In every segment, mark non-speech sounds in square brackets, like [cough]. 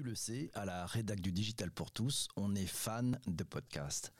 Tu le sais, à la rédac du Digital pour tous, on est fan de podcasts.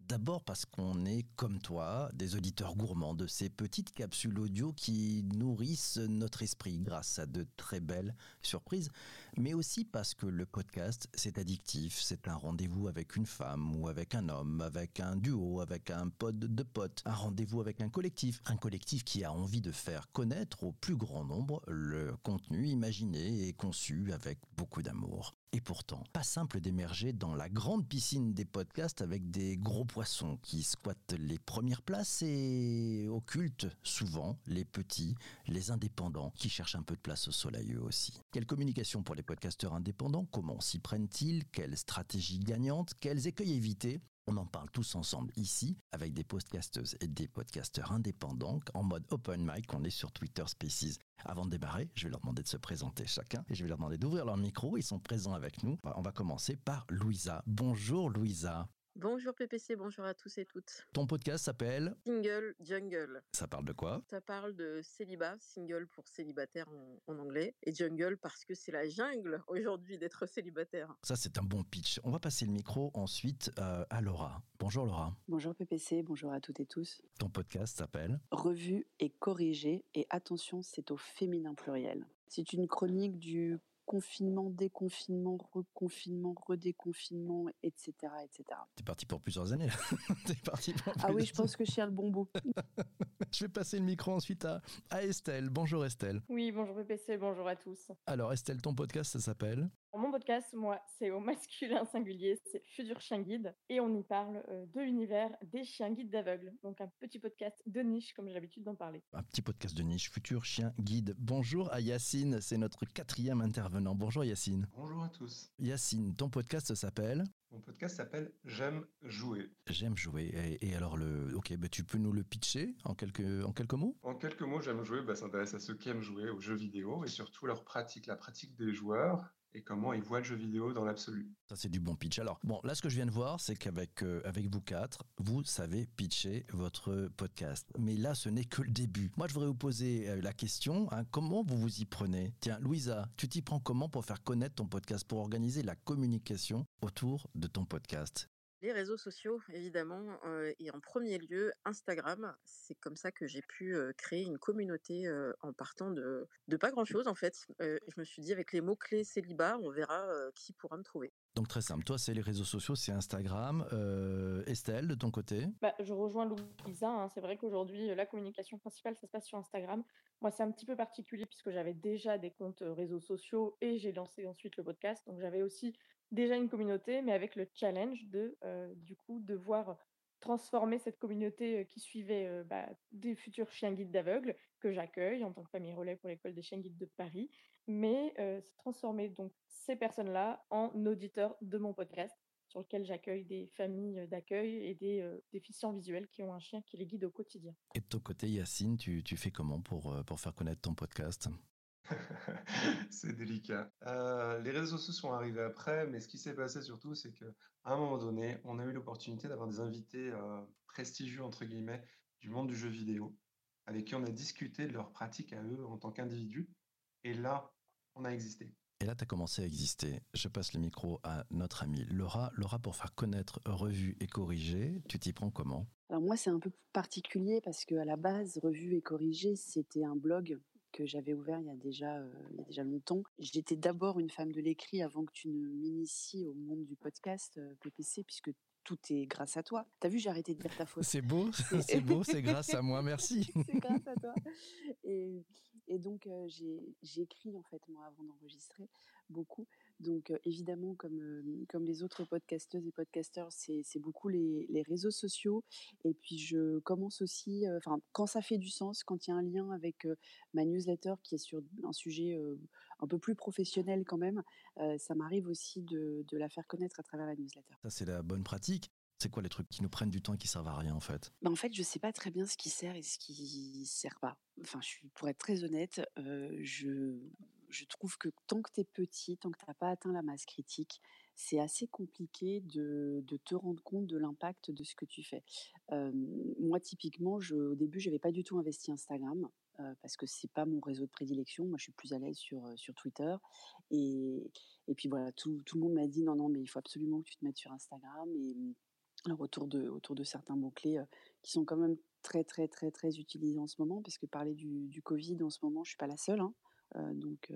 D'abord parce qu'on est, comme toi, des auditeurs gourmands de ces petites capsules audio qui nourrissent notre esprit grâce à de très belles surprises, mais aussi parce que le podcast, c'est addictif, c'est un rendez-vous avec une femme ou avec un homme, avec un duo, avec un pod de potes, un rendez-vous avec un collectif, un collectif qui a envie de faire connaître au plus grand nombre le contenu imaginé et conçu avec beaucoup d'amour. Et pourtant, pas simple d'émerger dans la grande piscine des podcasts avec des gros poissons qui squattent les premières places et occultent souvent les petits, les indépendants qui cherchent un peu de place au soleil eux aussi. Quelle communication pour les podcasteurs indépendants Comment s'y prennent-ils? Quelle stratégie gagnante Quels écueils éviter? On en parle tous ensemble ici avec des podcasteuses et des podcasteurs indépendants en mode open mic. On est sur Twitter Spaces. Avant de démarrer, je vais leur demander de se présenter chacun et je vais leur demander d'ouvrir leur micro. Ils sont présents avec nous. On va commencer par Louisa. Bonjour Louisa. Bonjour PPC, bonjour à tous et toutes. Ton podcast s'appelle Single Jungle. Ça parle de quoi? Ça parle de célibat, single pour célibataire en, anglais, et jungle parce que c'est la jungle aujourd'hui d'être célibataire. Ça c'est un bon pitch. On va passer le micro ensuite euh, à Laura. Bonjour Laura. Bonjour PPC, bonjour à toutes et tous. Ton podcast s'appelle Revue et corrigé, et attention c'est au féminin pluriel. C'est une chronique du confinement, déconfinement, reconfinement, redéconfinement, etc. etc. T'es parti pour plusieurs années là. [laughs] parti pour Ah oui, je pense que je tiens le bon bout. [laughs] je vais passer le micro ensuite à, à Estelle. Bonjour Estelle. Oui, bonjour PPC, bonjour à tous. Alors Estelle, ton podcast, ça s'appelle? Mon podcast, moi, c'est au masculin singulier, c'est Futur Chien Guide, et on y parle euh, de l'univers des chiens guides d'aveugles. Donc un petit podcast de niche, comme j'ai l'habitude d'en parler. Un petit podcast de niche, Futur Chien Guide. Bonjour à Yacine, c'est notre quatrième intervenant. Bonjour Yacine. Bonjour à tous. Yacine, ton podcast s'appelle? Mon podcast s'appelle J'aime jouer. J'aime jouer. Et, alors, le, ok, bah, tu peux nous le pitcher en quelques, en quelques mots? En quelques mots, J'aime jouer bah, s'intéresse à ceux qui aiment jouer aux jeux vidéo et surtout leur pratique, la pratique des joueurs et comment ils voient le jeu vidéo dans l'absolu. Ça, c'est du bon pitch. Alors, bon, là, ce que je viens de voir, c'est qu'avec euh, avec vous quatre, vous savez pitcher votre podcast. Mais là, ce n'est que le début. Moi, je voudrais vous poser euh, la question, hein, comment vous vous y prenez? Tiens, Louisa, tu t'y prends comment pour faire connaître ton podcast, pour organiser la communication autour de ton podcast? Les réseaux sociaux, évidemment, euh, et en premier lieu, Instagram. C'est comme ça que j'ai pu euh, créer une communauté euh, en partant de, de pas grand-chose, en fait. je me suis dit, avec les mots-clés célibat, on verra qui pourra me trouver. Donc très simple, toi c'est les réseaux sociaux, c'est Instagram. Estelle, de ton côté? Bah, Je rejoins Louisa, hein. c'est vrai qu'aujourd'hui la communication principale ça se passe sur Instagram. Moi c'est un petit peu particulier puisque j'avais déjà des comptes réseaux sociaux et j'ai lancé ensuite le podcast. Donc j'avais aussi déjà une communauté, mais avec le challenge de, euh, du coup, devoir transformer cette communauté euh, qui suivait euh, bah, des futurs chiens guides d'aveugles que j'accueille en tant que famille relais pour l'école des chiens guides de Paris, mais transformer donc ces personnes-là en auditeurs de mon podcast sur lequel j'accueille des familles d'accueil et des déficients visuels qui ont un chien qui les guide au quotidien. Et de ton côté, Yacine, tu, tu fais comment pour, pour faire connaître ton podcast? [laughs] c'est délicat. Euh, les réseaux sociaux sont arrivés après, mais ce qui s'est passé surtout, c'est qu'à un moment donné, on a eu l'opportunité d'avoir des invités euh, prestigieux, entre guillemets, du monde du jeu vidéo, avec qui on a discuté de leur pratique à eux en tant qu'individus. Et là, on a existé. Et là, tu as commencé à exister. Je passe le micro à notre amie Laura. Laura, pour faire connaître Revue et Corrigé, tu t'y prends comment? Alors moi, c'est un peu particulier parce qu'à la base, Revue et Corrigé, c'était un blog que j'avais ouvert il y a déjà, euh, il y a déjà longtemps. J'étais d'abord une femme de l'écrit avant que tu ne m'inities au monde du podcast euh, PPC, puisque tout est grâce à toi. T'as vu, j'ai arrêté de dire ta faute. C'est beau, [laughs] [laughs] c'est beau, c'est grâce à moi, merci. [laughs] c'est grâce à toi. Et, et donc, euh, j'ai écrit, en fait, moi, avant d'enregistrer, beaucoup. Donc, euh, évidemment, comme, euh, comme les autres podcasteuses et podcasteurs, c'est beaucoup les, les, réseaux sociaux. Et puis, je commence aussi, enfin, quand ça fait du sens, quand il y a un lien avec ma newsletter qui est sur un sujet un peu plus professionnel quand même, ça m'arrive aussi de, de la faire connaître à travers la newsletter. Ça, c'est la bonne pratique. C'est quoi les trucs qui nous prennent du temps et qui servent à rien en fait? Bah En fait, je sais pas très bien ce qui sert et ce qui sert pas. Enfin, je suis, pour être très honnête, euh, je, je trouve que tant que tu es petit, tant que tu n'as pas atteint la masse critique, c'est assez compliqué de, te rendre compte de l'impact de ce que tu fais. Moi, typiquement, au début, je n'avais pas du tout investi Instagram. parce que c'est pas mon réseau de prédilection. Moi, je suis plus à l'aise sur, Twitter. Et, puis voilà, tout, le monde m'a dit non, non, mais il faut absolument que tu te mettes sur Instagram. Et mmh, alors autour de, certains mots-clés qui sont quand même très, très, très, très utilisés en ce moment, parce que parler du, du Covid en ce moment, je suis pas la seule. Hein. Donc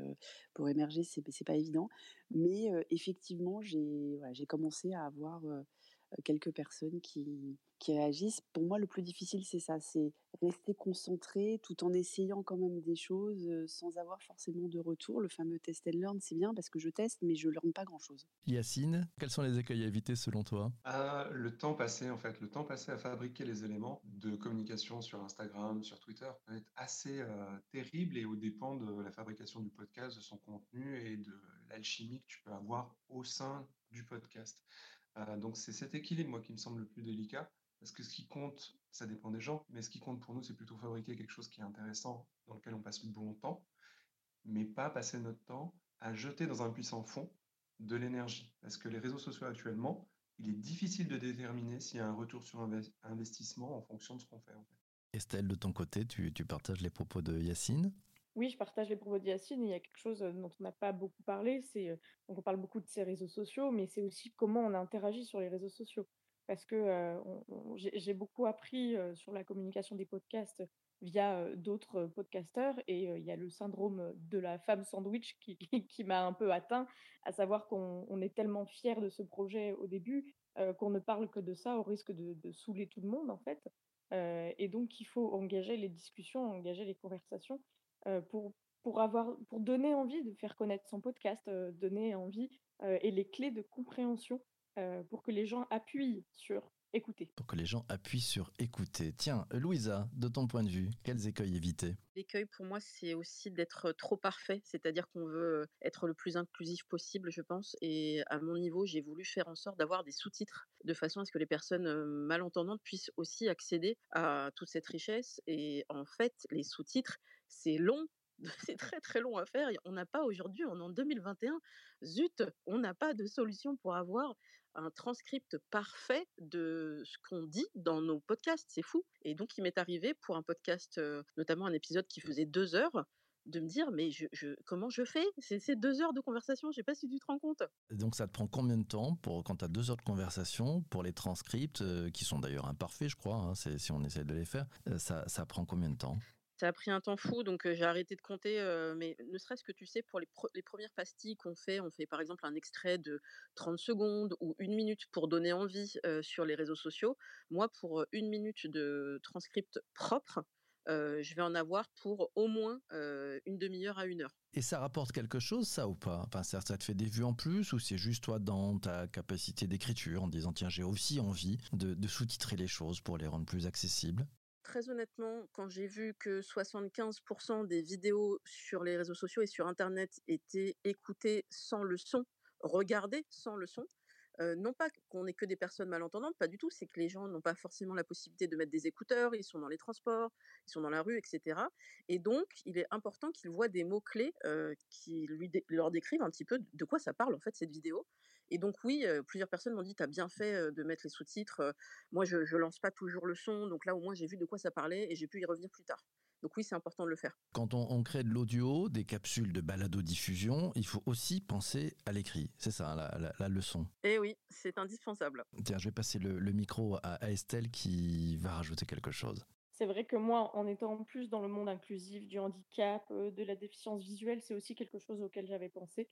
pour émerger, c'est pas évident. Mais effectivement, j'ai commencé à avoir quelques personnes qui, qui réagissent. Pour moi, le plus difficile, c'est ça, c'est rester concentré tout en essayant quand même des choses sans avoir forcément de retour. Le fameux test and learn, c'est bien parce que je teste, mais je ne learn pas grand-chose. Yacine, quels sont les écueils à éviter selon toi? Ah, Le temps passé, en fait, le temps passé à fabriquer les éléments de communication sur Instagram, sur Twitter, peut être assez terrible et au dépend de la fabrication du podcast, de son contenu et de l'alchimie que tu peux avoir au sein du podcast. Euh, donc c'est cet équilibre, moi, qui me semble le plus délicat, parce que ce qui compte, ça dépend des gens, mais ce qui compte pour nous, c'est plutôt fabriquer quelque chose qui est intéressant, dans lequel on passe du bon temps, mais pas passer notre temps à jeter dans un puissant fond de l'énergie. Parce que les réseaux sociaux actuellement, il est difficile de déterminer s'il y a un retour sur investissement en fonction de ce qu'on fait. Estelle, de ton côté, tu, tu partages les propos de Yacine? Oui, je partage les propos d'Yacine. Il y a quelque chose dont on n'a pas beaucoup parlé. C'est on parle beaucoup de ces réseaux sociaux, mais c'est aussi comment on interagit sur les réseaux sociaux. Parce que j'ai beaucoup appris sur la communication des podcasts via d'autres podcasteurs et il y a le syndrome de la femme sandwich qui, m'a un peu atteint, à savoir qu'on est tellement fier de ce projet au début qu'on ne parle que de ça au risque de, de saouler tout le monde en fait. et donc il faut engager les discussions, engager les conversations pour, pour, avoir, pour donner envie de faire connaître son podcast, donner envie et les clés de compréhension pour que les gens appuient sur écouter. Pour que les gens appuient sur écouter. Tiens, Louisa, de ton point de vue, quels écueils éviter? L'écueil pour moi, c'est aussi d'être trop parfait, c'est-à-dire qu'on veut être le plus inclusif possible, je pense. Et à mon niveau, j'ai voulu faire en sorte d'avoir des sous-titres de façon à ce que les personnes malentendantes puissent aussi accéder à toute cette richesse. Et en fait, les sous-titres, c'est long, [laughs] c'est très très long à faire. On n'a pas aujourd'hui, on est en 2021, zut, on n'a pas de solution pour avoir un transcript parfait de ce qu'on dit dans nos podcasts. C'est fou. Et donc, il m'est arrivé pour un podcast, notamment un épisode qui faisait deux heures, de me dire mais comment je fais C'est deux heures de conversation, je sais pas si tu te rends compte? Donc ça te prend combien de temps pour quand tu as deux heures de conversation pour les transcripts qui sont d'ailleurs imparfaits, je crois, hein, si on essaie de les faire, ça, ça prend combien de temps? Ça a pris un temps fou, donc j'ai arrêté de compter. mais ne serait-ce que tu sais, pour les, premières pastilles qu'on fait, on fait par exemple un extrait de 30 secondes ou une minute pour donner envie sur les réseaux sociaux. Moi, pour une minute de transcript propre, je vais en avoir pour au moins une demi-heure à une heure. Et ça rapporte quelque chose, ça ou pas? Enfin, ça, te fait des vues en plus ou c'est juste toi dans ta capacité d'écriture en disant tiens j'ai aussi envie de sous-titrer les choses pour les rendre plus accessibles? Très honnêtement, quand j'ai vu que 75% des vidéos sur les réseaux sociaux et sur Internet étaient écoutées sans le son, regardées sans le son, non pas qu'on ait que des personnes malentendantes, pas du tout, c'est que les gens n'ont pas forcément la possibilité de mettre des écouteurs, ils sont dans les transports, ils sont dans la rue, etc. Et donc, il est important qu'ils voient des mots-clés qui leur décrivent un petit peu de quoi ça parle en fait cette vidéo. Et donc oui, plusieurs personnes m'ont dit, tu as bien fait de mettre les sous-titres. moi, je ne lance pas toujours le son, donc là au moins j'ai vu de quoi ça parlait et j'ai pu y revenir plus tard. Donc oui, c'est important de le faire. Quand on, crée de l'audio, des capsules de balado-diffusion, il faut aussi penser à l'écrit. C'est ça, la, leçon. Eh oui, c'est indispensable. Tiens, je vais passer le, micro à, Estelle qui va rajouter quelque chose. C'est vrai que moi, en étant en plus dans le monde inclusif, du handicap, de la déficience visuelle, c'est aussi quelque chose auquel j'avais pensé.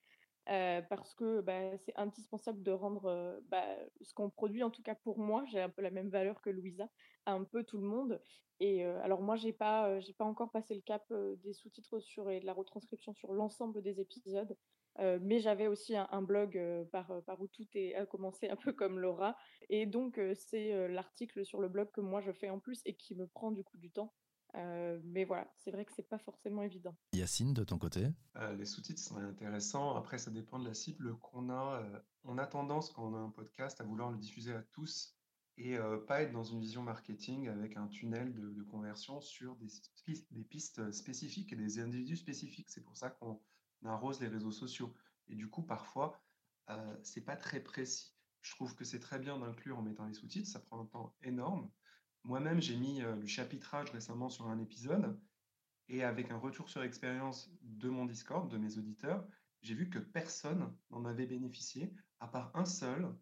Euh, parce que bah, c'est indispensable de rendre euh, bah, ce qu'on produit, en tout cas pour moi, j'ai un peu la même valeur que Louisa, un peu tout le monde. Et euh, alors moi, j'ai pas, j'ai pas encore passé le cap des sous-titres et de la retranscription sur l'ensemble des épisodes. mais j'avais aussi un, blog par, par où tout est, a commencé un peu comme Laura. Et donc, c'est l'article sur le blog que moi je fais en plus et qui me prend du coup du temps. Euh, mais voilà, c'est vrai que c'est pas forcément évident. Yacine, de ton côté? Euh, Les sous-titres sont intéressants. Après, ça dépend de la cible qu'on a. Euh, on a tendance, quand on a un podcast, à vouloir le diffuser à tous et pas être dans une vision marketing avec un tunnel de, conversion sur des, des, pistes spécifiques et des individus spécifiques. C'est pour ça qu'on arrose les réseaux sociaux. Et du coup, parfois, c'est pas très précis. Je trouve que c'est très bien d'inclure en mettant les sous-titres. Ça prend un temps énorme. Moi-même, j'ai mis le chapitrage récemment sur un épisode Et avec un retour sur expérience de mon Discord, de mes auditeurs, j'ai vu que personne n'en avait bénéficié, à part un seul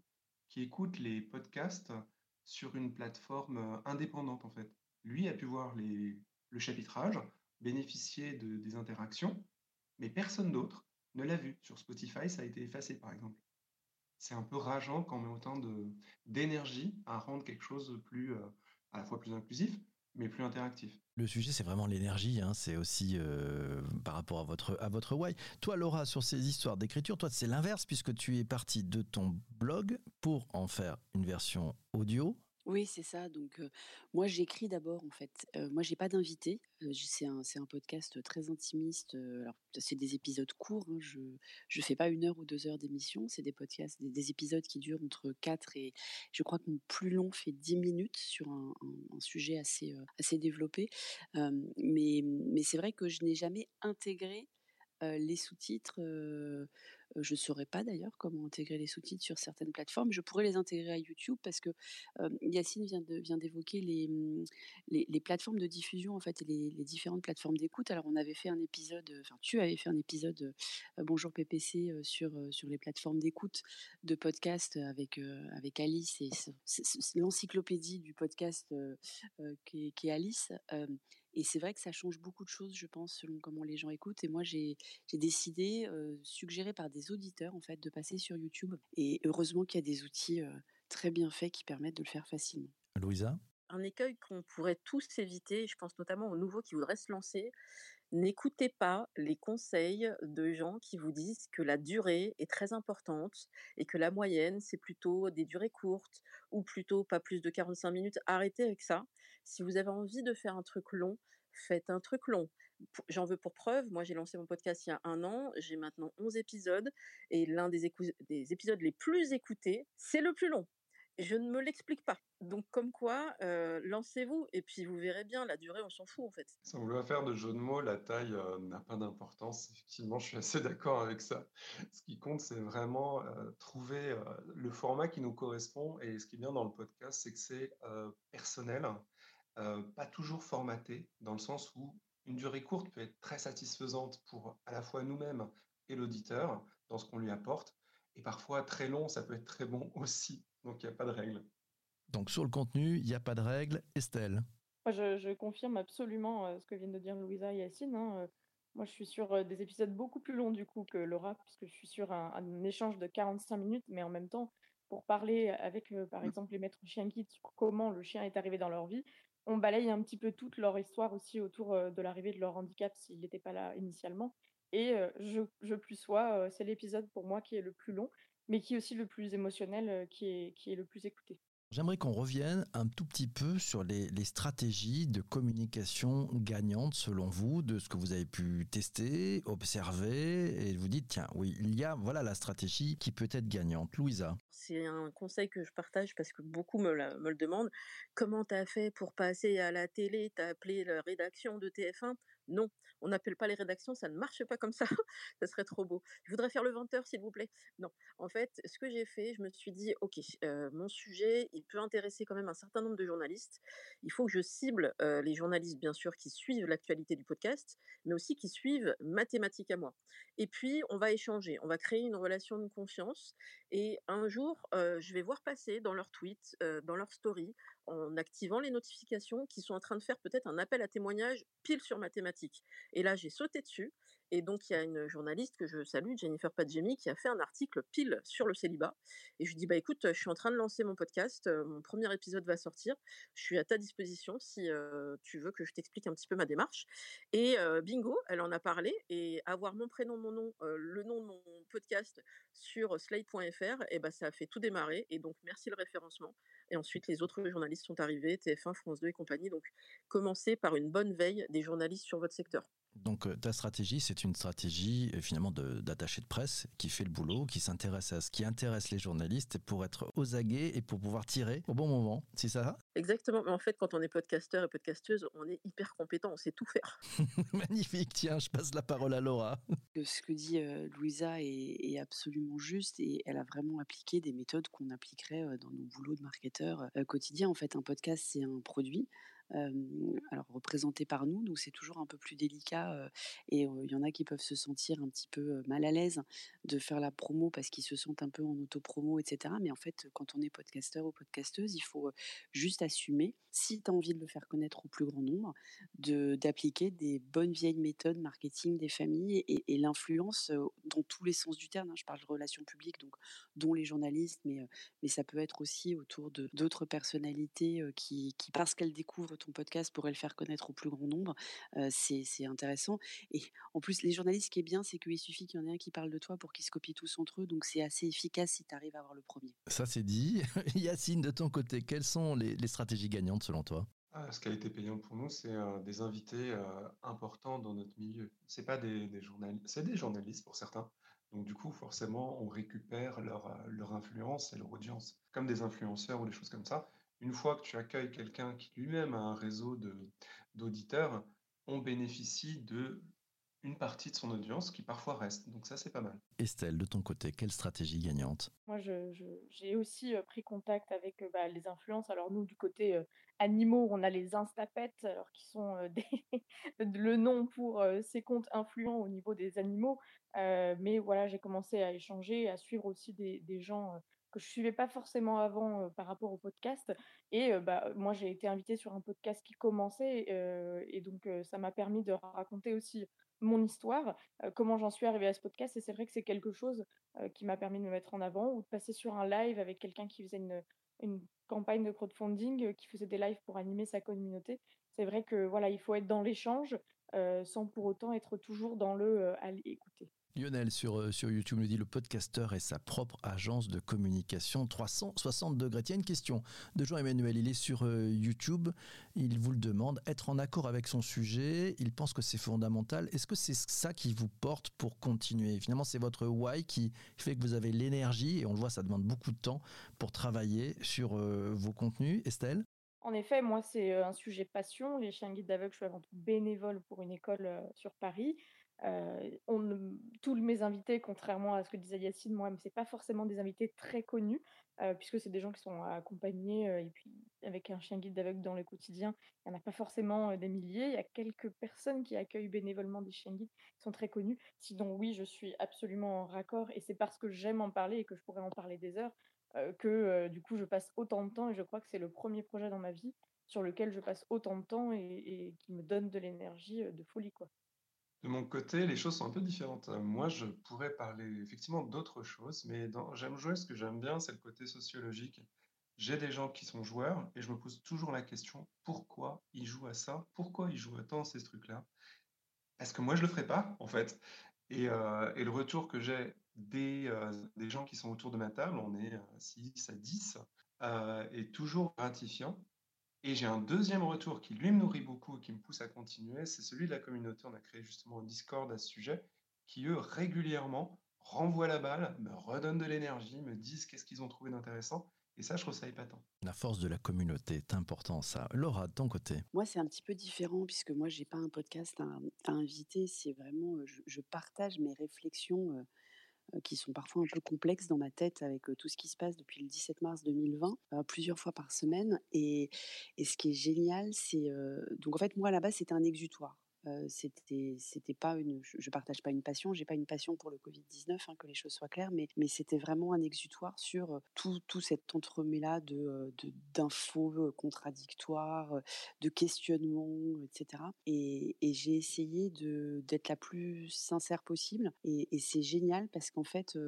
qui écoute les podcasts sur une plateforme euh, indépendante en fait. Lui a pu voir le chapitrage, bénéficier de, des interactions, mais personne d'autre ne l'a vu. Sur Spotify, ça a été effacé par exemple. C'est un peu rageant quand on met autant d'énergie à rendre quelque chose plus, euh, à la fois plus inclusif, mais plus interactif. Le sujet, c'est vraiment l'énergie. Hein. C'est aussi euh, par rapport à votre, à votre why. Toi, Laura, sur ces histoires d'écriture, toi, c'est l'inverse puisque tu es parti de ton blog pour en faire une version audio. Oui, c'est ça. Donc, moi, j'écris d'abord, en fait. moi, j'ai pas d'invité. c'est un, podcast très intimiste. alors, c'est des épisodes courts. Hein, je, je fais pas une heure ou deux heures d'émission. C'est des podcasts, des, épisodes qui durent entre 4 et, je crois que mon plus long fait 10 minutes sur un, sujet assez, assez développé. mais c'est vrai que je n'ai jamais intégré les sous-titres je ne saurais pas d'ailleurs comment intégrer les sous-titres sur certaines plateformes. Je pourrais les intégrer à YouTube parce que Yacine vient, d'évoquer mmh, les, plateformes de diffusion en fait et les, différentes plateformes d'écoute. Alors on avait fait un épisode, enfin tu avais fait un épisode Bonjour PPC sur, les plateformes d'écoute de podcast avec, Alice et l'encyclopédie du podcast qui, est Alice. Et c'est vrai que ça change beaucoup de choses, je pense, selon comment les gens écoutent. Et moi, j'ai décidé, suggéré par des auditeurs, en fait, de passer sur YouTube. Et heureusement qu'il y a des outils très bien faits qui permettent de le faire facilement. Louisa? Un écueil qu'on pourrait tous éviter, je pense notamment aux nouveaux qui voudraient se lancer, N'écoutez pas les conseils de gens qui vous disent que la durée est très importante et que la moyenne, c'est plutôt des durées courtes ou plutôt pas plus de 45 minutes. Arrêtez avec ça. Si vous avez envie de faire un truc long, faites un truc long. J'en veux pour preuve, moi j'ai lancé mon podcast il y a un an, j'ai maintenant 11 épisodes et l'un des, des épisodes les plus écoutés, c'est le plus long je ne me l'explique pas. Donc, comme quoi, lancez-vous et puis vous verrez bien, la durée, on s'en fout en fait. Sans vouloir faire de jeu de mots, la taille n'a pas d'importance. Effectivement, je suis assez [laughs] d'accord avec ça. Ce qui compte, c'est vraiment trouver le format qui nous correspond. Et ce qui est bien dans le podcast, c'est que c'est personnel, pas toujours formaté, dans le sens où une durée courte peut être très satisfaisante pour à la fois nous-mêmes et l'auditeur dans ce qu'on lui apporte. Et parfois, très long, ça peut être très bon [laughs] aussi donc il n'y a pas de règle. Donc sur le contenu, il n'y a pas de règle. Estelle Moi, je, confirme absolument euh, ce que viennent de dire Louisa et Yacine. Hein, euh. Moi, je suis sur euh, des épisodes beaucoup plus longs du coup que Laura, puisque je suis sur un, échange de 45 minutes, mais en même temps, pour parler avec, par mmh. exemple, les maîtres chiens guides sur comment le chien est arrivé dans leur vie, on balaye un petit peu toute leur histoire aussi autour de l'arrivée de leur handicap s'il n'était pas là initialement. Et je, je plus sois, c'est l'épisode pour moi qui est le plus long mais qui est aussi le plus émotionnel, qui est, qui est le plus écouté. J'aimerais qu'on revienne un tout petit peu sur les, les, stratégies de communication gagnantes selon vous, de ce que vous avez pu tester, observer, et vous dites, tiens, oui, il y a, voilà la stratégie qui peut être gagnante. Louisa C'est un conseil que je partage parce que beaucoup me, me le demandent. Comment tu as fait pour passer à la télé Tu as appelé la rédaction de TF1 non, on n'appelle pas les rédactions, ça ne marche pas comme ça, [laughs] ça serait trop beau. Je voudrais faire le 20h, s'il vous plaît. Non, en fait, ce que j'ai fait, je me suis dit, ok, euh, mon sujet, il peut intéresser quand même un certain nombre de journalistes. Il faut que je cible euh, les journalistes, bien sûr, qui suivent l'actualité du podcast, mais aussi qui suivent mathématiques à moi. Et puis, on va échanger, on va créer une relation de confiance. Et un jour, euh, je vais voir passer dans leurs tweets, dans leurs stories, en activant les notifications, qui sont en train de faire peut-être un appel à témoignage pile sur mathématiques. Et là, j'ai sauté dessus. Et donc, il y a une journaliste que je salue, Jennifer Padjemi, qui a fait un article pile sur le célibat. Et je lui dis, bah écoute, je suis en train de lancer mon podcast, mon premier épisode va sortir. Je suis à ta disposition si tu veux que je t'explique un petit peu ma démarche. Et bingo, elle en a parlé. Et avoir mon prénom, mon nom, le nom de mon podcast sur slide.fr, et bah ça a fait tout démarrer. Et donc, merci le référencement. Et ensuite, les autres journalistes sont arrivés, TF1, France 2 et compagnie. Donc, commencez par une bonne veille des journalistes sur votre secteur. Donc euh, ta stratégie, c'est une stratégie euh, finalement d'attaché de, presse qui fait le boulot, qui s'intéresse à ce qui intéresse les journalistes pour être aux aguets et pour pouvoir tirer au bon moment. C'est ça? Exactement. Mais en fait, quand on est podcasteur et podcasteuse, on est hyper compétent, on sait tout faire. [laughs] [laughs] Magnifique. Tiens, je passe la parole à Laura. Ce que dit euh, Louisa est, absolument juste et elle a vraiment appliqué des méthodes qu'on appliquerait dans nos boulots de marketeurs quotidiens. En fait, un podcast, c'est un produit alors représentés par nous, donc c'est toujours un peu plus délicat et il y en a qui peuvent se sentir un petit peu mal à l'aise de faire la promo parce qu'ils se sentent un peu en auto-promo, etc. Mais en fait, quand on est podcasteur ou podcasteuse, il faut juste assumer, si tu as envie de le faire connaître au plus grand nombre, d'appliquer des bonnes vieilles méthodes marketing des familles et, l'influence dans tous les sens du terme. Hein. Je parle de relations publiques, donc dont les journalistes, mais, mais ça peut être aussi autour d'autres personnalités qui, qui, parce qu'elles découvrent ton podcast, pourraient le faire connaître au plus grand nombre. c'est intéressant. Et en plus, les journalistes, ce qui est bien, c'est qu'il suffit qu'il y en ait un qui parle de toi pour qu'ils se copient tous entre eux. Donc c'est assez efficace si tu arrives à avoir le premier. Ça c'est dit. [laughs] Yacine, de ton côté, quelles sont les, stratégies gagnantes selon toi? Ah, ce qui a été payant pour nous, c'est des invités importants dans notre milieu. C'est pas des, journalistes, c'est des journalistes pour certains. Donc du coup, forcément, on récupère leur, leur influence et leur audience, comme des influenceurs ou des choses comme ça. Une fois que tu accueilles quelqu'un qui lui-même a un réseau de, d'auditeurs, on bénéficie de une partie de son audience qui parfois reste. Donc ça, c'est pas mal. Estelle, de ton côté, quelle stratégie gagnante? Moi, j'ai aussi euh, pris contact avec euh, bah, les influences. Alors nous, du côté euh, animaux, on a les Instapets, alors qui sont [laughs] le nom pour ces comptes influents au niveau des animaux. mais voilà, j'ai commencé à échanger, à suivre aussi des, des gens que je suivais pas forcément avant par rapport au podcast. Et bah, moi, j'ai été invitée sur un podcast qui commençait. et donc, ça m'a permis de raconter aussi mon histoire, comment j'en suis arrivée à ce podcast. Et c'est vrai que c'est quelque chose qui m'a permis de me mettre en avant ou de passer sur un live avec quelqu'un qui faisait une, une campagne de crowdfunding, qui faisait des lives pour animer sa communauté. C'est vrai que voilà, il faut être dans l'échange sans pour autant être toujours dans le aller écouter. Lionel sur, euh, sur YouTube nous dit le podcasteur est sa propre agence de communication 360 degrés. Tiens, une question de Jean-Emmanuel. Il est sur euh, YouTube. Il vous le demande. Être en accord avec son sujet, il pense que c'est fondamental. Est-ce que c'est ça qui vous porte pour continuer? Finalement, c'est votre why qui fait que vous avez l'énergie, et on le voit, ça demande beaucoup de temps pour travailler sur euh, vos contenus. Estelle? En effet, moi, c'est un sujet passion. Les chiens guides d'aveugle, je suis avant tout bénévole pour une école sur Paris. Tous mes invités, contrairement à ce que disait Yacine, moi, c'est pas forcément des invités très connus, puisque c'est des gens qui sont accompagnés et puis avec un chien guide d'aveugle dans le quotidien, il n'y en a pas forcément des milliers. Il y a quelques personnes qui accueillent bénévolement des chiens guides qui sont très connus. Sinon, oui, je suis absolument en raccord et c'est parce que j'aime en parler et que je pourrais en parler des heures que du coup je passe autant de temps et je crois que c'est le premier projet dans ma vie sur lequel je passe autant de temps et, et qui me donne de l'énergie de folie quoi. De mon côté, les choses sont un peu différentes. Euh, moi, je pourrais parler effectivement d'autres choses, mais j'aime jouer, ce que j'aime bien, c'est le côté sociologique. J'ai des gens qui sont joueurs et je me pose toujours la question, pourquoi ils jouent à ça? Pourquoi ils jouent à tant ces trucs-là? Est-ce que moi je le ferais pas, en fait? Et, euh, le retour que j'ai des, euh, des gens qui sont autour de ma table, on est 6 à 10, est toujours gratifiant et j'ai un deuxième retour qui lui me nourrit beaucoup et qui me pousse à continuer, c'est celui de la communauté. On a créé justement un Discord à ce sujet, qui eux régulièrement renvoient la balle, me redonnent de l'énergie, me disent qu'est-ce qu'ils ont trouvé d'intéressant. Et ça, je trouve ça épatant. La force de la communauté est important, ça. Laura, de ton côté Moi, c'est un petit peu différent, puisque moi, j'ai pas un podcast à, inviter. C'est vraiment, euh, je, partage mes réflexions euh, qui sont parfois un peu complexes dans ma tête avec euh, tout ce qui se passe depuis le 17 mars 2020, euh, plusieurs fois par semaine. Et, et ce qui est génial, c'est... donc en fait, moi, là-bas, c'était un exutoire c'était c'était pas une je, partage pas une passion j'ai pas une passion pour le Covid 19 hein, que les choses soient claires mais mais c'était vraiment un exutoire sur tout tout cet entremêlat de d'infos contradictoires de questionnements etc et, j'ai essayé d'être la plus sincère possible et, c'est génial parce qu'en fait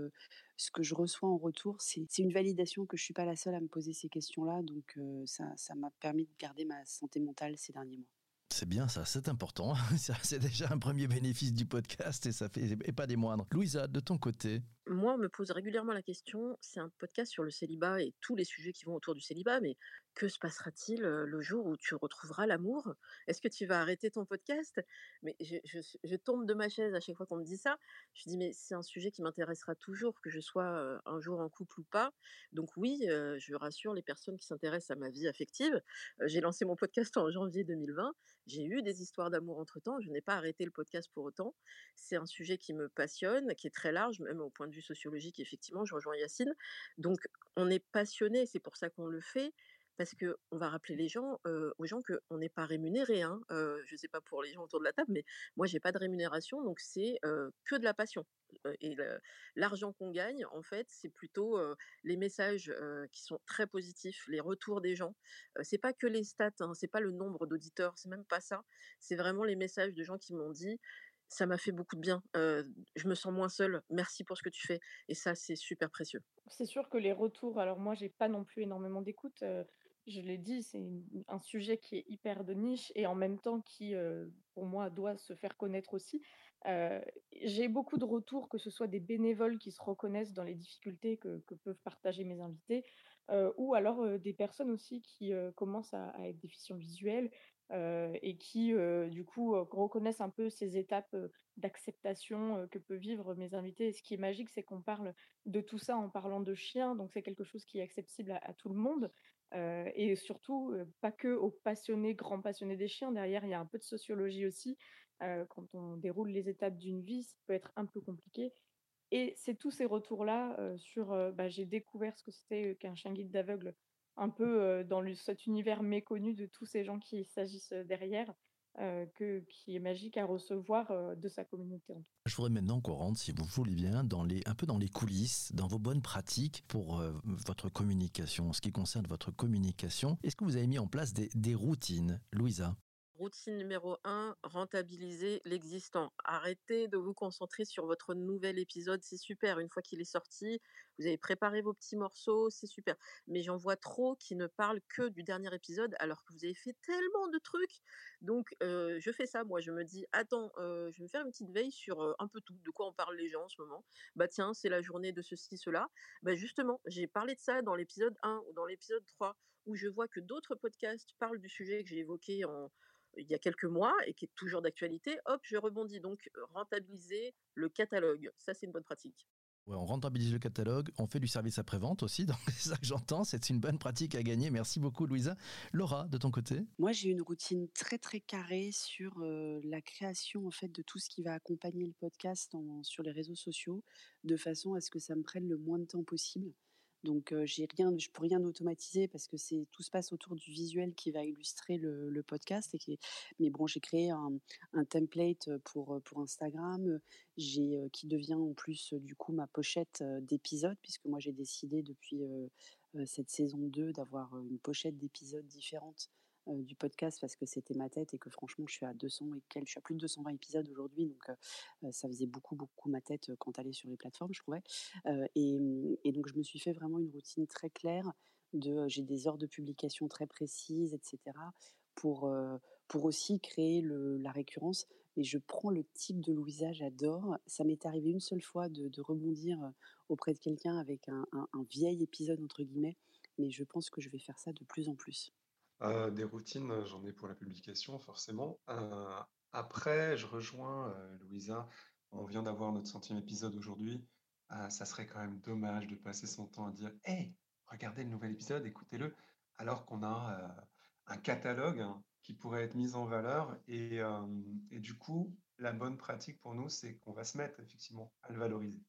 ce que je reçois en retour, c'est une validation que je suis pas la seule à me poser ces questions-là. Donc, ça m'a permis de garder ma santé mentale ces derniers mois. C'est bien ça, c'est important. [laughs] C'est déjà un premier bénéfice du podcast et ça fait et pas des moindres. Louisa, de ton côté, moi, on me pose régulièrement la question, c'est un podcast sur le célibat et tous les sujets qui vont autour du célibat, mais que se passera-t-il le jour où tu retrouveras l'amour? Est-ce que tu vas arrêter ton podcast? Mais je, tombe de ma chaise à chaque fois qu'on me dit ça. Je dis, mais c'est un sujet qui m'intéressera toujours, que je sois un jour en couple ou pas. Donc oui, je rassure les personnes qui s'intéressent à ma vie affective. J'ai lancé mon podcast en janvier 2020. J'ai eu des histoires d'amour entre-temps. Je n'ai pas arrêté le podcast pour autant. C'est un sujet qui me passionne, qui est très large, même au point de vue sociologique, effectivement, je rejoins Yacine. Donc, on est passionné, c'est pour ça qu'on le fait. parce que on va rappeler les gens, aux gens qu'on n'est pas rémunéré. Hein. je ne sais pas pour les gens autour de la table, mais moi, j'ai pas de rémunération, donc c'est que de la passion. Et l'argent qu'on gagne, en fait, c'est plutôt les messages qui sont très positifs, les retours des gens. c'est pas que les stats, hein, c'est pas le nombre d'auditeurs, c'est même pas ça. C'est vraiment les messages de gens qui m'ont dit ça m'a fait beaucoup de bien. je me sens moins seule. Merci pour ce que tu fais. Et ça, c'est super précieux. C'est sûr que les retours, alors moi, j'ai pas non plus énormément d'écoute. je l'ai dit, c'est un sujet qui est hyper de niche et en même temps qui, pour moi, doit se faire connaître aussi. j'ai beaucoup de retours, que ce soit des bénévoles qui se reconnaissent dans les difficultés que, peuvent partager mes invités, ou alors des personnes aussi qui commencent à, à, être déficients visuels et qui, du coup, reconnaissent un peu ces étapes d'acceptation que peuvent vivre mes invités. Et ce qui est magique, c'est qu'on parle de tout ça en parlant de chiens, donc c'est quelque chose qui est accessible à, tout le monde. et surtout, pas que aux passionnés, grands passionnés des chiens. Derrière, il y a un peu de sociologie aussi. quand on déroule les étapes d'une vie, ça peut être un peu compliqué. Et c'est tous ces retours-là sur bah, j'ai découvert ce que c'était qu'un chien guide d'aveugle un peu dans cet univers méconnu de tous ces gens qui s'agissent derrière, qui est magique à recevoir de sa communauté. Je voudrais maintenant qu'on rentre, si vous voulez bien, dans un peu dans les coulisses, dans vos bonnes pratiques pour votre communication, ce qui concerne votre communication. Est-ce que vous avez mis en place des routines, Louisa? Routine numéro 1, rentabiliser l'existant. Arrêtez de vous concentrer sur votre nouvel épisode, c'est super. Une fois qu'il est sorti, vous avez préparé vos petits morceaux, c'est super. Mais j'en vois trop qui ne parlent que du dernier épisode alors que vous avez fait tellement de trucs. Donc je fais ça, moi je me dis, attends, je vais me faire une petite veille sur un peu tout, de quoi on parle les gens en ce moment. Bah tiens, c'est la journée de ceci, cela. Bah justement, j'ai parlé de ça dans l'épisode 1 ou dans l'épisode 3 où je vois que d'autres podcasts parlent du sujet que j'ai évoqué en, il y a quelques mois et qui est toujours d'actualité, hop, je rebondis. Donc, rentabiliser le catalogue, ça c'est une bonne pratique. Ouais, on rentabilise le catalogue, on fait du service après-vente aussi, [laughs] donc c'est ça que j'entends, c'est une bonne pratique à gagner. Merci beaucoup Louisa. Laura, de ton côté? Moi j'ai une routine très très carrée sur la création en fait de tout ce qui va accompagner le podcast sur les réseaux sociaux, de façon à ce que ça me prenne le moins de temps possible. Donc j'ai je peux rien automatiser parce que c'est tout se passe autour du visuel qui va illustrer le, podcast. Et mais bon, j'ai créé un, template pour Instagram, qui devient en plus du coup ma pochette d'épisode puisque moi j'ai décidé depuis cette saison 2 d'avoir une pochette d'épisodes différente euh, du podcast parce que c'était ma tête et que franchement, je suis à 200 et je plus de 220 épisodes aujourd'hui, donc euh, euh, ça faisait beaucoup, beaucoup ma tête quand elle sur les plateformes, je trouvais. Et, et, donc, je me suis fait vraiment une routine très claire de, j'ai des heures de publication très précises, etc. pour, pour aussi créer la récurrence. Mais je prends le type de Louisa, j'adore. Ça m'est arrivé une seule fois de, rebondir auprès de quelqu'un avec un vieil épisode, entre guillemets, mais je pense que je vais faire ça de plus en plus des routines, j'en ai pour la publication forcément. après, je rejoins, Louisa. On vient d'avoir notre centième épisode aujourd'hui. ça serait quand même dommage de passer son temps à dire: «Hey, regardez le nouvel épisode, écoutez-le», alors qu'on a, un catalogue, hein, qui pourrait être mis en valeur et et du coup, la bonne pratique pour nous, c'est qu'on va se mettre effectivement à le valoriser.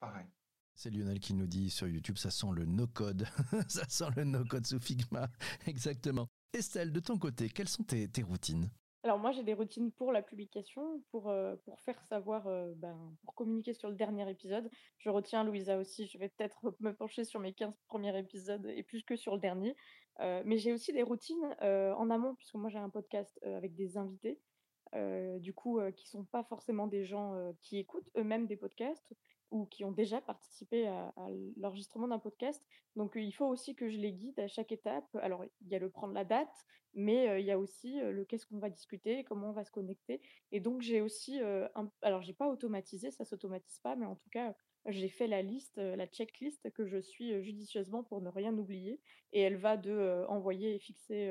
Pareil. C'est Lionel qui nous dit sur YouTube, ça sent le no-code. [laughs] ça sent le no-code sous Figma. [laughs] Exactement. Estelle, de ton côté, quelles sont tes, routines? Alors moi j'ai des routines pour la publication, pour, euh, pour faire savoir, euh, ben, pour communiquer sur le dernier épisode. Je retiens Louisa aussi, je vais peut-être me pencher sur mes 15 premiers épisodes et plus que sur le dernier. Euh, mais j'ai aussi des routines en amont, puisque moi j'ai un podcast avec des invités, du coup qui sont pas forcément des gens qui écoutent eux-mêmes des podcasts, ou qui ont déjà participé à, l'enregistrement d'un podcast. Donc il faut aussi que je les guide à chaque étape. Alors il y a le prendre la date, mais il y a aussi le qu'est-ce qu'on va discuter, comment on va se connecter. Et donc j'ai aussi, un... alors j'ai pas automatisé, ça s'automatise pas, mais en tout cas j'ai fait la liste, la checklist que je suis judicieusement pour ne rien oublier. Et elle va de envoyer et fixer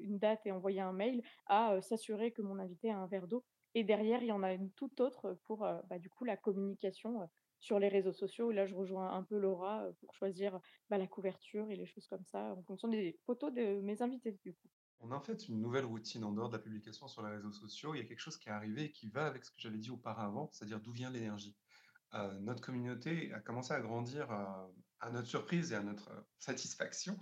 une date et envoyer un mail à s'assurer que mon invité a un verre d'eau. Et derrière, il y en a une toute autre pour bah, du coup la communication sur les réseaux sociaux. là, je rejoins un peu Laura pour choisir bah, la couverture et les choses comme ça en fonction des photos de mes invités. Du coup. On a en fait une nouvelle routine en dehors de la publication sur les réseaux sociaux. Il y a quelque chose qui est arrivé et qui va avec ce que j'avais dit auparavant, c'est-à-dire d'où vient l'énergie. notre communauté a commencé à grandir à notre surprise et à notre satisfaction.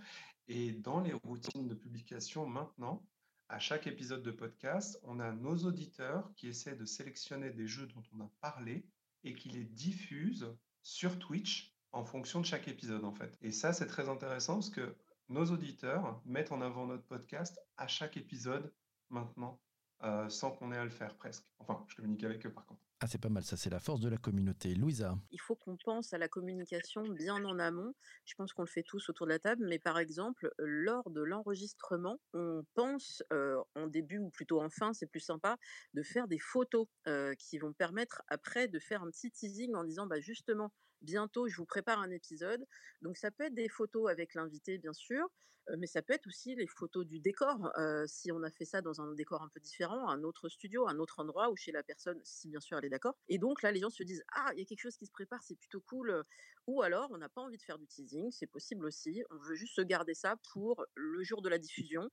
Et dans les routines de publication maintenant, à chaque épisode de podcast, on a nos auditeurs qui essaient de sélectionner des jeux dont on a parlé et qui les diffusent sur Twitch en fonction de chaque épisode en fait. Et ça, c'est très intéressant parce que nos auditeurs mettent en avant notre podcast à chaque épisode maintenant, euh, sans qu'on ait à le faire presque. Enfin, je communique avec eux par contre. Ah, c'est pas mal, ça c'est la force de la communauté. Louisa Il faut qu'on pense à la communication bien en amont. Je pense qu'on le fait tous autour de la table, mais par exemple, lors de l'enregistrement, on pense euh, en début ou plutôt en fin, c'est plus sympa, de faire des photos euh, qui vont permettre après de faire un petit teasing en disant bah justement bientôt je vous prépare un épisode. Donc ça peut être des photos avec l'invité bien sûr, mais ça peut être aussi les photos du décor. si on a fait ça dans un décor un peu différent, un autre studio, un autre endroit ou chez la personne, si bien sûr elle est d'accord. Et donc là, les gens se disent ah il y a quelque chose qui se prépare, c'est plutôt cool. Ou alors on n'a pas envie de faire du teasing, c'est possible aussi. On veut juste se garder ça pour le jour de la diffusion,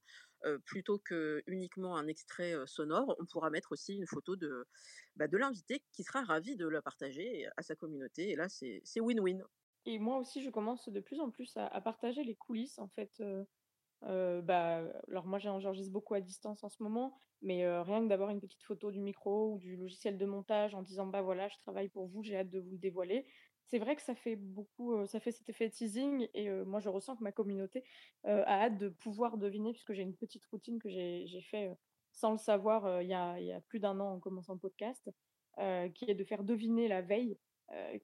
plutôt que uniquement un extrait sonore. On pourra mettre aussi une photo de bah, de l'invité qui sera ravi de la partager à sa communauté. Et là c'est win-win. Et moi aussi, je commence de plus en plus à, partager les coulisses, en fait. Euh, euh, bah, alors moi, j'enregistre beaucoup à distance en ce moment, mais euh, rien que d'avoir une petite photo du micro ou du logiciel de montage en disant, bah voilà, je travaille pour vous, j'ai hâte de vous le dévoiler. C'est vrai que ça fait beaucoup, ça fait cet effet teasing et moi, je ressens que ma communauté a hâte de pouvoir deviner, puisque j'ai une petite routine que j'ai fait sans le savoir il y, a, il y a plus d'un an en commençant le podcast, qui est de faire deviner la veille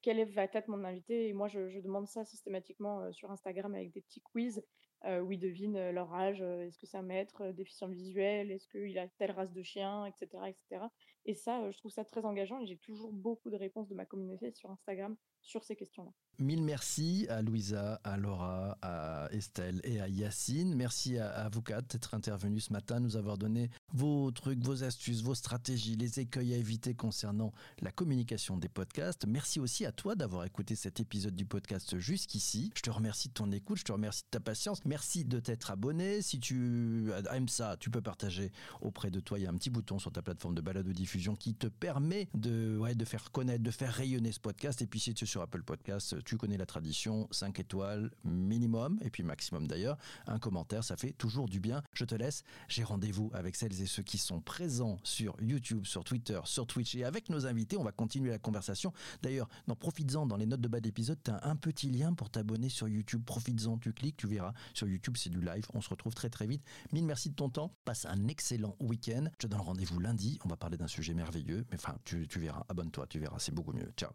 quel va être mon invité Et moi, je, demande ça systématiquement sur Instagram avec des petits quiz où ils devinent leur âge. Est-ce que c'est un maître déficient visuel Est-ce qu'il a telle race de chien Etc. etc. Et ça, je trouve ça très engageant et j'ai toujours beaucoup de réponses de ma communauté sur Instagram sur ces questions-là. Mille merci à Louisa, à Laura, à Estelle et à Yacine. Merci à, vous quatre d'être intervenus ce matin, nous avoir donné vos trucs, vos astuces, vos stratégies, les écueils à éviter concernant la communication des podcasts. Merci aussi à toi d'avoir écouté cet épisode du podcast jusqu'ici. Je te remercie de ton écoute, je te remercie de ta patience. Merci de t'être abonné. Si tu aimes ça, tu peux partager auprès de toi. Il y a un petit bouton sur ta plateforme de balade diffusion qui te permet de, ouais, de faire connaître, de faire rayonner ce podcast. Et puis si tu es sur Apple Podcast, tu connais la tradition, 5 étoiles minimum, et puis maximum d'ailleurs, un commentaire, ça fait toujours du bien. Je te laisse, j'ai rendez-vous avec celles et ceux qui sont présents sur YouTube, sur Twitter, sur Twitch, et avec nos invités, on va continuer la conversation. D'ailleurs, profites-en, dans les notes de bas d'épisode, tu as un petit lien pour t'abonner sur YouTube, profites-en, tu cliques, tu verras. Sur YouTube, c'est du live, on se retrouve très très vite. Mille merci de ton temps, passe un excellent week-end. Je te donne rendez-vous lundi, on va parler d'un sujet merveilleux, mais enfin, tu, tu verras, abonne-toi, tu verras, c'est beaucoup mieux. Ciao